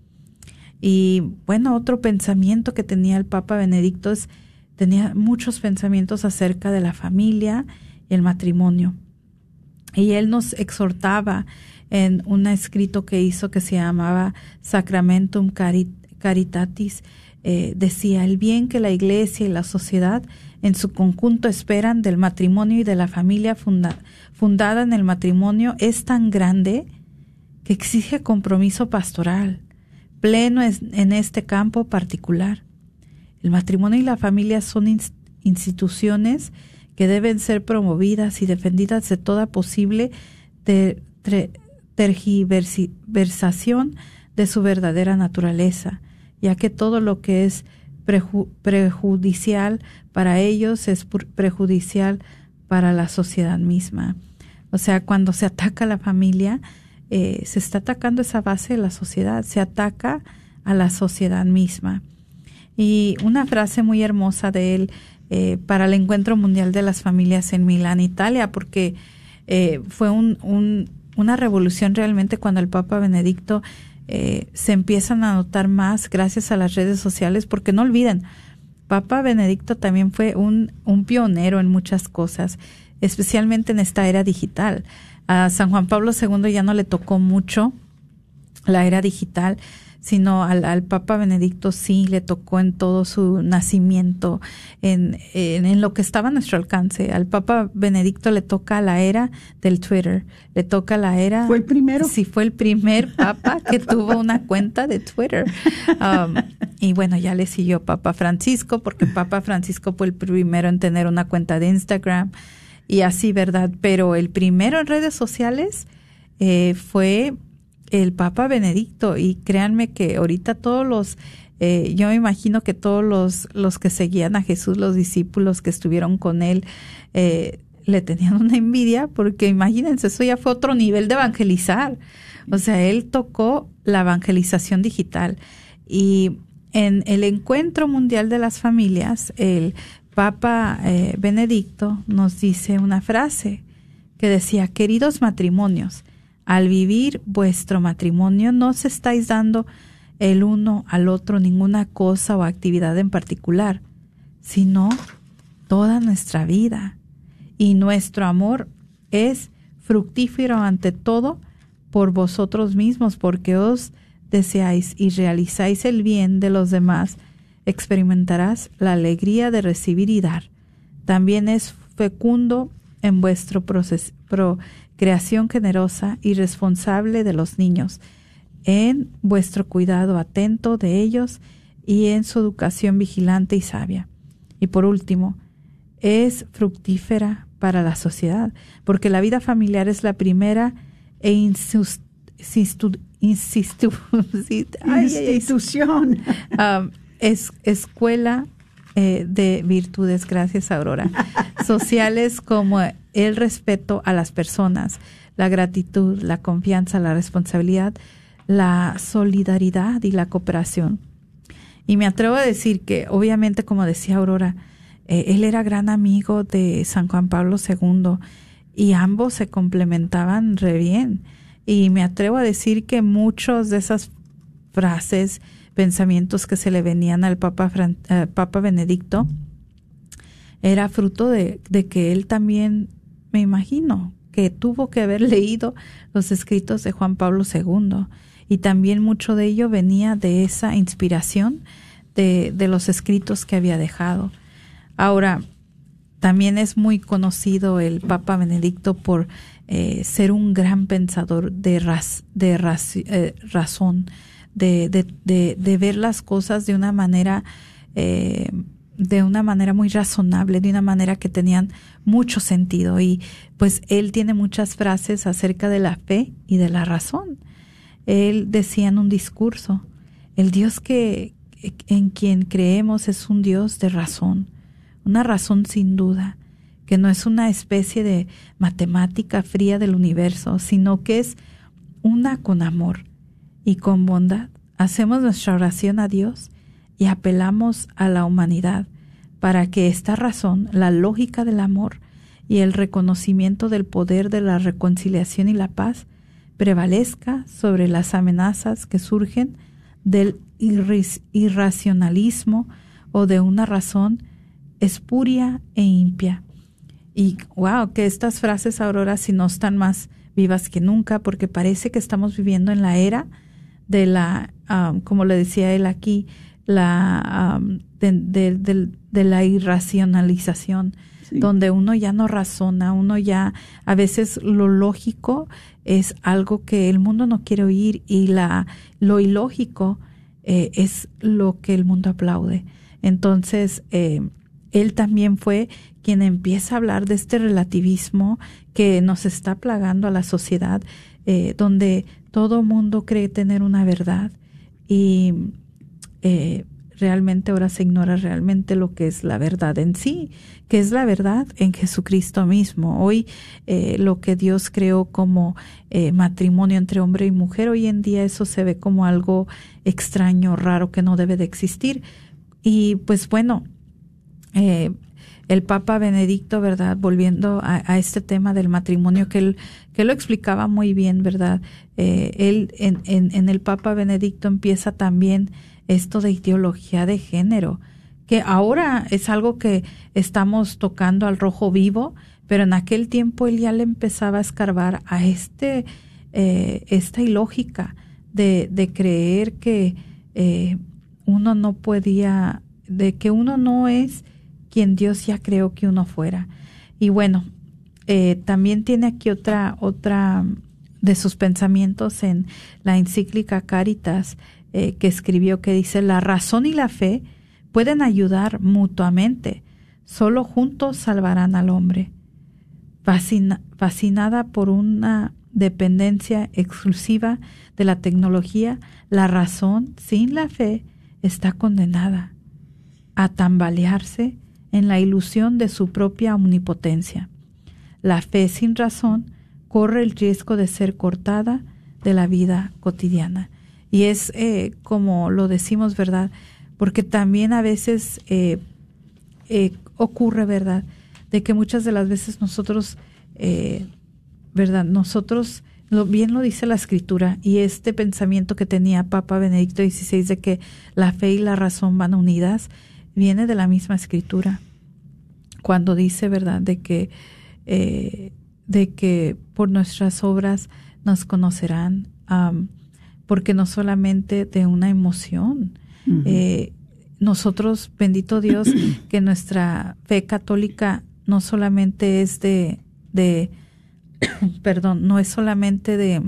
Y bueno, otro pensamiento que tenía el Papa Benedicto es, tenía muchos pensamientos acerca de la familia el matrimonio. Y él nos exhortaba en un escrito que hizo que se llamaba Sacramentum Caritatis, eh, decía el bien que la Iglesia y la sociedad en su conjunto esperan del matrimonio y de la familia fundada en el matrimonio es tan grande que exige compromiso pastoral, pleno en este campo particular. El matrimonio y la familia son instituciones que deben ser promovidas y defendidas de toda posible tergiversación de su verdadera naturaleza, ya que todo lo que es prejudicial para ellos es prejudicial para la sociedad misma. O sea, cuando se ataca a la familia, eh, se está atacando esa base de la sociedad, se ataca a la sociedad misma. Y una frase muy hermosa de él eh, para el Encuentro Mundial de las Familias en Milán, Italia, porque eh, fue un, una revolución realmente cuando el Papa Benedicto eh, se empiezan a notar más gracias a las redes sociales, porque no olviden, Papa Benedicto también fue un, un pionero en muchas cosas, especialmente en esta era digital. A San Juan Pablo II ya no le tocó mucho la era digital, sino al, al, Papa Benedicto sí le tocó en todo su nacimiento, en, en, lo que estaba a nuestro alcance. Al Papa Benedicto le toca la era del Twitter, le toca la era... ¿Fue el primero? Sí, fue el primer Papa que tuvo una cuenta de Twitter. Um, y bueno, ya le siguió Papa Francisco, porque Papa Francisco fue el primero en tener una cuenta de Instagram y así, ¿verdad? Pero el primero en redes sociales eh, fue el Papa Benedicto y créanme que ahorita todos los, eh, yo me imagino que todos los, los que seguían a Jesús, los discípulos que estuvieron con él, eh, le tenían una envidia porque imagínense, eso ya fue otro nivel de evangelizar. O sea, él tocó la evangelización digital y en el encuentro mundial de las familias, el Papa eh, Benedicto nos dice una frase que decía, queridos matrimonios, al vivir vuestro matrimonio no os estáis dando el uno al otro ninguna cosa o actividad en particular, sino toda nuestra vida. Y nuestro amor es fructífero ante todo por vosotros mismos, porque os deseáis y realizáis el bien de los demás, experimentarás la alegría de recibir y dar. También es fecundo en vuestro proceso, creación generosa y responsable de los niños, en vuestro cuidado atento de ellos y en su educación vigilante y sabia. Y por último, es fructífera para la sociedad, porque la vida familiar es la primera e institución es escuela eh, de virtudes, gracias Aurora, sociales como el respeto a las personas, la gratitud, la confianza, la responsabilidad, la solidaridad y la cooperación. Y me atrevo a decir que, obviamente, como decía Aurora, eh, él era gran amigo de San Juan Pablo II y ambos se complementaban re bien. Y me atrevo a decir que muchos de esas frases, pensamientos que se le venían al Papa, eh, Papa Benedicto era fruto de, de que él también, me imagino, que tuvo que haber leído los escritos de Juan Pablo II y también mucho de ello venía de esa inspiración de, de los escritos que había dejado. Ahora, también es muy conocido el Papa Benedicto por eh, ser un gran pensador de, de eh, razón, de, de, de, ver las cosas de una manera eh, de una manera muy razonable, de una manera que tenían mucho sentido. Y pues él tiene muchas frases acerca de la fe y de la razón. Él decía en un discurso, el Dios que en quien creemos es un Dios de razón, una razón sin duda, que no es una especie de matemática fría del universo, sino que es una con amor y con bondad. Hacemos nuestra oración a Dios y apelamos a la humanidad para que esta razón, la lógica del amor y el reconocimiento del poder de la reconciliación y la paz, prevalezca sobre las amenazas que surgen del irracionalismo o de una razón espuria e impia. Y wow, que estas frases, Aurora, si no están más vivas que nunca, porque parece que estamos viviendo en la era de la, ah, como le decía él aquí, la de, la irracionalización, donde uno ya no razona, uno ya a veces lo lógico es algo que el mundo no quiere oír y la lo ilógico eh, es lo que el mundo aplaude. Entonces, eh, él también fue quien empieza a hablar de este relativismo que nos está plagando a la sociedad, eh, donde todo mundo cree tener una verdad y eh, realmente ahora se ignora realmente lo que es la verdad en sí, que es la verdad en Jesucristo mismo. Hoy eh, lo que Dios creó como eh, matrimonio entre hombre y mujer, hoy en día eso se ve como algo extraño, raro, que no debe de existir. Y pues bueno, el Papa Benedicto, ¿verdad? Volviendo a, este tema del matrimonio, que él, que lo explicaba muy bien, ¿verdad? él en, el Papa Benedicto empieza también esto de ideología de género, que ahora es algo que estamos tocando al rojo vivo, pero en aquel tiempo él ya le empezaba a escarbar a este, eh, esta ilógica de, de creer que eh, uno no podía, de que uno no es quien Dios ya creó que uno fuera. Y bueno, eh, también tiene aquí otra, otra de sus pensamientos en la encíclica Caritas, eh, que escribió que dice, la razón y la fe pueden ayudar mutuamente, solo juntos salvarán al hombre. fascinada por una dependencia exclusiva de la tecnología, la razón sin la fe está condenada a tambalearse en la ilusión de su propia omnipotencia. La fe sin razón corre el riesgo de ser cortada de la vida cotidiana. Y es eh, como lo decimos, ¿verdad? Porque también a veces eh, eh, ocurre, ¿verdad? De que muchas de las veces nosotros, ¿verdad? Nosotros, lo, bien lo dice la escritura, y este pensamiento que tenía Papa Benedicto XVI de que la fe y la razón van unidas, viene de la misma escritura. Cuando dice, ¿verdad? De que, de que por nuestras obras nos conocerán porque no solamente de una emoción. Eh, nosotros, bendito Dios, que nuestra fe católica no solamente es de, de perdón, no es solamente de,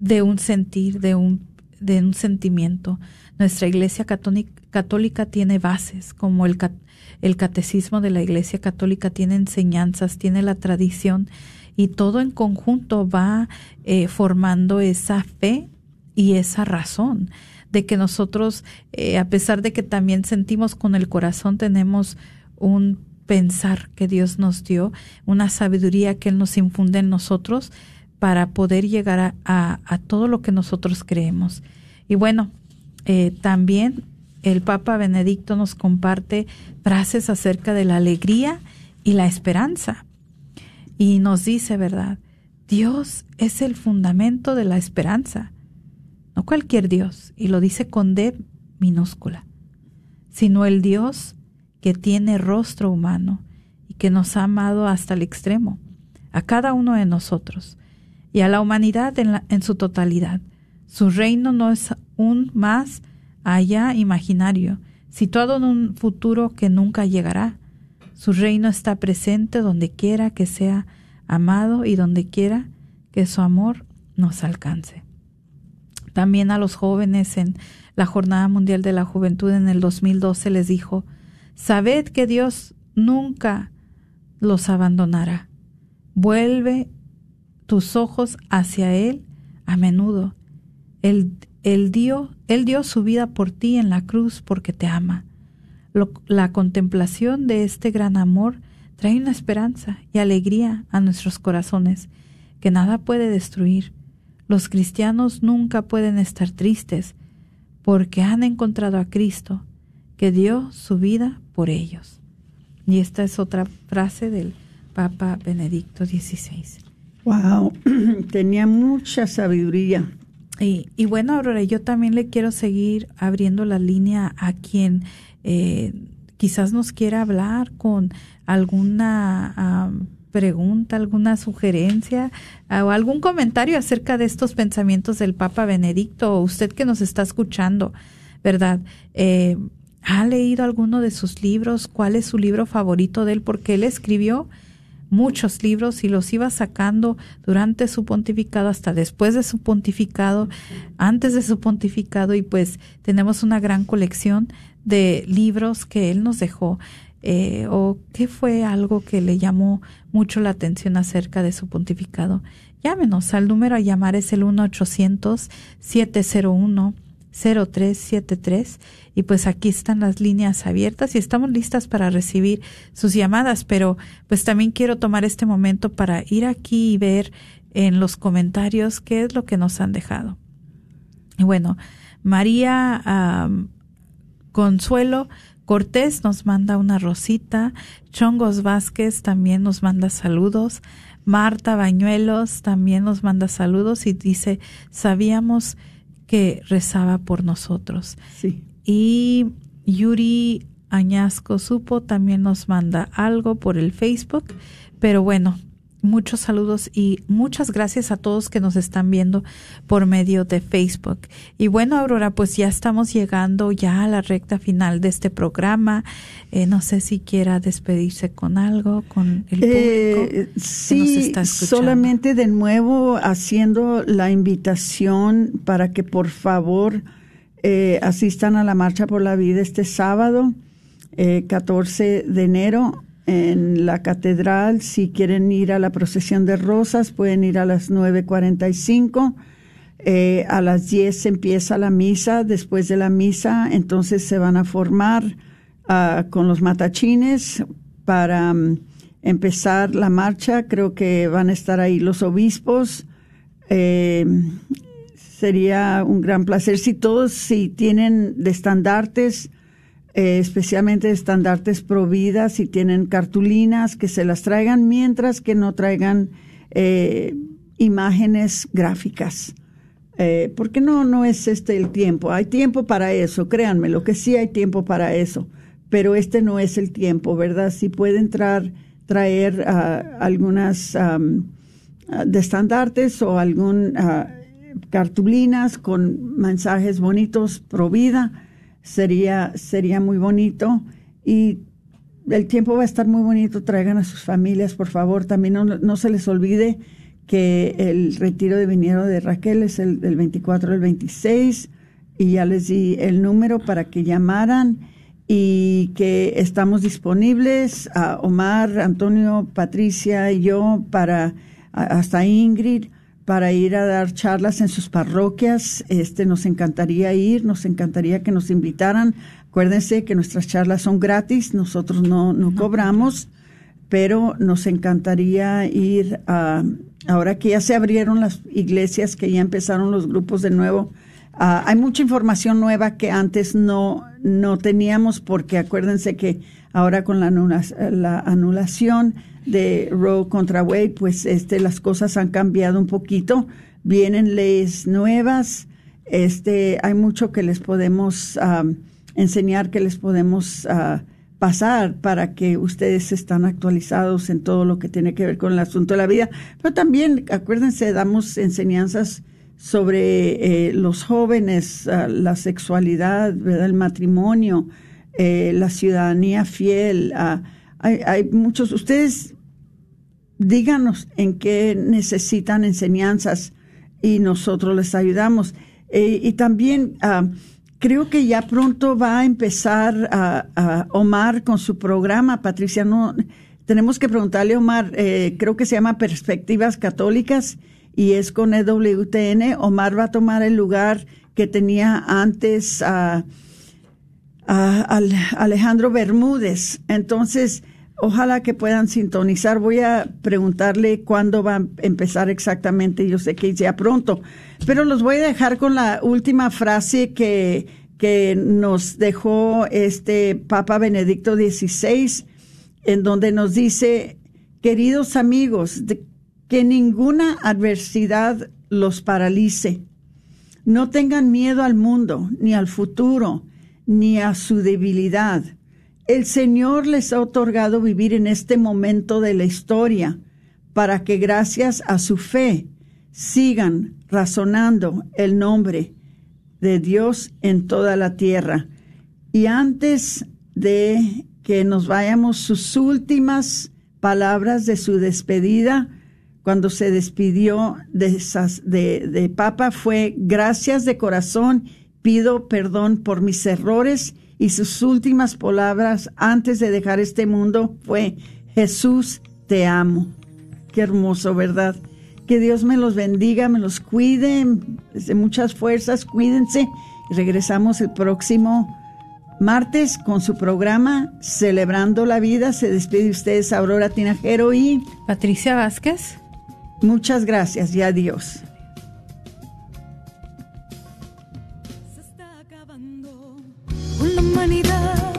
de un sentir, de un, de un sentimiento. Nuestra iglesia católica, tiene bases, como el, el catecismo de la iglesia católica tiene enseñanzas, tiene la tradición y todo en conjunto va eh, formando esa fe y esa razón de que nosotros, eh, a pesar de que también sentimos con el corazón, tenemos un pensar que Dios nos dio, una sabiduría que Él nos infunde en nosotros para poder llegar a, todo lo que nosotros creemos. Y bueno, eh, también el Papa Benedicto nos comparte frases acerca de la alegría y la esperanza. Y nos dice, ¿verdad? Dios es el fundamento de la esperanza, no cualquier Dios, y lo dice con D minúscula, sino el Dios que tiene rostro humano y que nos ha amado hasta el extremo, a cada uno de nosotros. Y a la humanidad en, su totalidad. Su reino no es un más allá imaginario, situado en un futuro que nunca llegará. Su reino está presente donde quiera que sea amado y donde quiera que su amor nos alcance. También a los jóvenes en la Jornada Mundial de la Juventud en el 2012 les dijo, Sabed que Dios nunca los abandonará. Vuelve tus ojos hacia Él a menudo. Él, él dio, dio su vida por ti en la cruz porque te ama. La contemplación de este gran amor trae una esperanza y alegría a nuestros corazones que nada puede destruir. Los cristianos nunca pueden estar tristes porque han encontrado a Cristo que dio su vida por ellos. Y esta es otra frase del Papa Benedicto XVI. Wow, tenía mucha sabiduría. Y, y bueno, Aurora, yo también le quiero seguir abriendo la línea a quien eh, quizás nos quiera hablar con alguna am, pregunta, alguna sugerencia ah, o algún comentario acerca de estos pensamientos del Papa Benedicto, usted que nos está escuchando, ¿verdad? Eh, ¿Ha leído alguno de sus libros? ¿Cuál es su libro favorito de él? Porque él escribió muchos libros y los iba sacando durante su pontificado hasta después de su pontificado, antes de su pontificado y pues tenemos una gran colección de libros que él nos dejó. Eh, ¿O qué fue algo que le llamó mucho la atención acerca de su pontificado? Llámenos, al número a llamar es el 1-800-701-0373 y pues aquí están las líneas abiertas y estamos listas para recibir sus llamadas, pero pues también quiero tomar este momento para ir aquí y ver en los comentarios qué es lo que nos han dejado. Y bueno, María Consuelo Cortés nos manda una rosita, Chongos Vázquez también nos manda saludos, Marta Bañuelos también nos manda saludos y dice, sabíamos que rezaba por nosotros. Sí. Y Yuri Añasco Supo también nos manda algo por el Facebook. Pero bueno, muchos saludos y muchas gracias a todos que nos están viendo por medio de Facebook. Y bueno, Aurora, pues ya estamos llegando ya a la recta final de este programa. Eh, no sé si quiera despedirse con algo, con el público. Eh, que nos sí, está escuchando. solamente de nuevo haciendo la invitación para que por favor eh, asistan a la Marcha por la Vida este sábado, eh, 14 de enero, en la catedral. Si quieren ir a la procesión de rosas, pueden ir a las 9.45. Eh, a las 10 empieza la misa. Después de la misa, entonces se van a formar ah, con los matachines para mm, empezar la marcha. Creo que van a estar ahí los obispos. Eh, sería un gran placer si todos, si tienen de estandartes, eh, especialmente estandartes pro vida, si tienen cartulinas, que se las traigan, mientras que no traigan eh, imágenes gráficas. Eh, porque no, no es este el tiempo. Hay tiempo para eso, créanme, lo que sí hay tiempo para eso. Pero este no es el tiempo, ¿verdad? Si puede entrar, traer ah, algunas ah, de estandartes o algún ah, cartulinas con mensajes bonitos pro vida, sería, sería muy bonito. Y el tiempo va a estar muy bonito. Traigan a sus familias, por favor. También no, no se les olvide que el retiro de viniero de Raquel es el del 24 al 26 y ya les di el número para que llamaran y que estamos disponibles a Omar, Antonio, Patricia y yo para hasta Ingrid para ir a dar charlas en sus parroquias. Este nos encantaría ir, nos encantaría que nos invitaran. Acuérdense que nuestras charlas son gratis, nosotros no, no cobramos, pero nos encantaría ir a, ahora que ya se abrieron las iglesias, que ya empezaron los grupos de nuevo. Ah, hay mucha información nueva que antes no, no teníamos, porque acuérdense que ahora con la, anula- la anulación de Roe contra Wade, pues este, las cosas han cambiado un poquito. Vienen leyes nuevas. Este, hay mucho que les podemos enseñar, que les podemos ah, pasar para que ustedes están actualizados en todo lo que tiene que ver con el asunto de la vida. Pero también, acuérdense, damos enseñanzas sobre eh, los jóvenes, ah, la sexualidad, el matrimonio, eh, la ciudadanía fiel. Ah, hay, hay muchos, ustedes díganos en qué necesitan enseñanzas y nosotros les ayudamos. Eh, y también ah, creo que ya pronto va a empezar a, Omar con su programa. Patricia, no tenemos que preguntarle a Omar, eh, creo que se llama Perspectivas Católicas y es con EWTN. Omar va a tomar el lugar que tenía antes a, Alejandro Bermúdez. Entonces, Ojalá que puedan sintonizar. Voy a preguntarle cuándo va a empezar exactamente. Yo sé que ya pronto. Pero los voy a dejar con la última frase que, que nos dejó este Papa Benedicto XVI, en donde nos dice, queridos amigos, que ninguna adversidad los paralice. No tengan miedo al mundo, ni al futuro, ni a su debilidad el Señor les ha otorgado vivir en este momento de la historia para que gracias a su fe sigan razonando el nombre de Dios en toda la tierra. Y antes de que nos vayamos, sus últimas palabras de su despedida, cuando se despidió de, de, de Papa, fue gracias de corazón, pido perdón por mis errores y sus últimas palabras antes de dejar este mundo fue, Jesús, te amo. Qué hermoso, ¿verdad? Que Dios me los bendiga, me los cuide, de muchas fuerzas, cuídense. Regresamos el próximo martes con su programa Celebrando la Vida. Se despide ustedes Aurora Tinajero y Patricia Vázquez. Muchas gracias y adiós. con la humanidad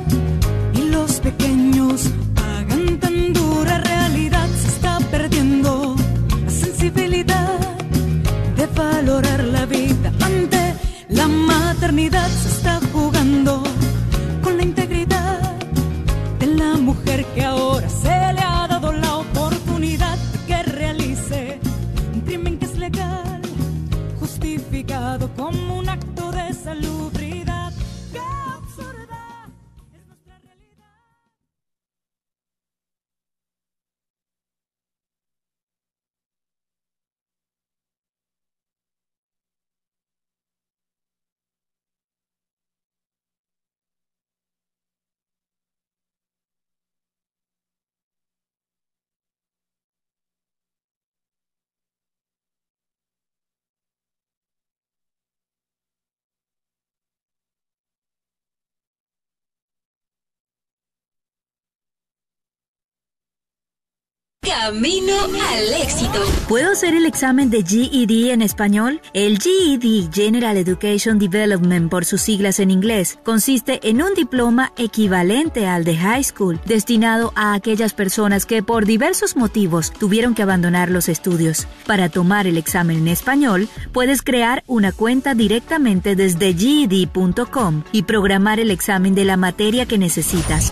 y los pequeños pagan tan dura realidad. Se está perdiendo la sensibilidad de valorar la vida ante la maternidad. Se está jugando con la integridad de la mujer que ahora se como Camino al éxito. ¿Puedo hacer el examen de GED en español? El GED, General Education Development por sus siglas en inglés, consiste en un diploma equivalente al de high school, destinado a aquellas personas que por diversos motivos tuvieron que abandonar los estudios. Para tomar el examen en español, puedes crear una cuenta directamente desde GED.com y programar el examen de la materia que necesitas.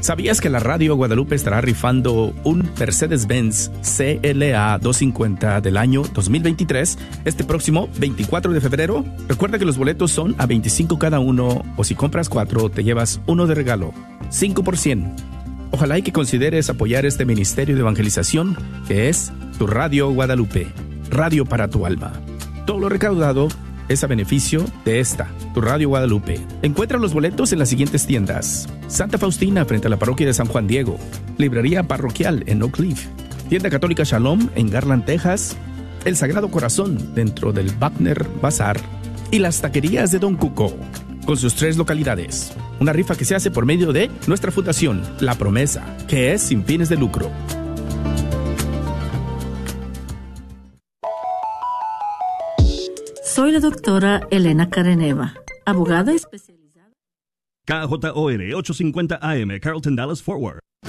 ¿Sabías que la Radio Guadalupe estará rifando un Mercedes-Benz CLA 250 del año 2023 este próximo 24 de febrero? Recuerda que los boletos son a 25 cada uno o si compras cuatro te llevas uno de regalo, 5 por 100. Ojalá y que consideres apoyar este ministerio de evangelización que es tu Radio Guadalupe, radio para tu alma. Todo lo recaudado es a beneficio de esta, tu Radio Guadalupe. Encuentra los boletos en las siguientes tiendas. Santa Faustina frente a la parroquia de San Juan Diego. Librería parroquial en Oak Cliff. Tienda Católica Shalom en Garland, Texas. El Sagrado Corazón dentro del Wagner Bazar. Y las taquerías de Don Cuco. con sus tres localidades. Una rifa que se hace por medio de nuestra fundación, La Promesa, que es sin fines de lucro. Soy la doctora Elena Careneva, abogada especializada. KJOR 850 AM, Carlton Dallas Forward.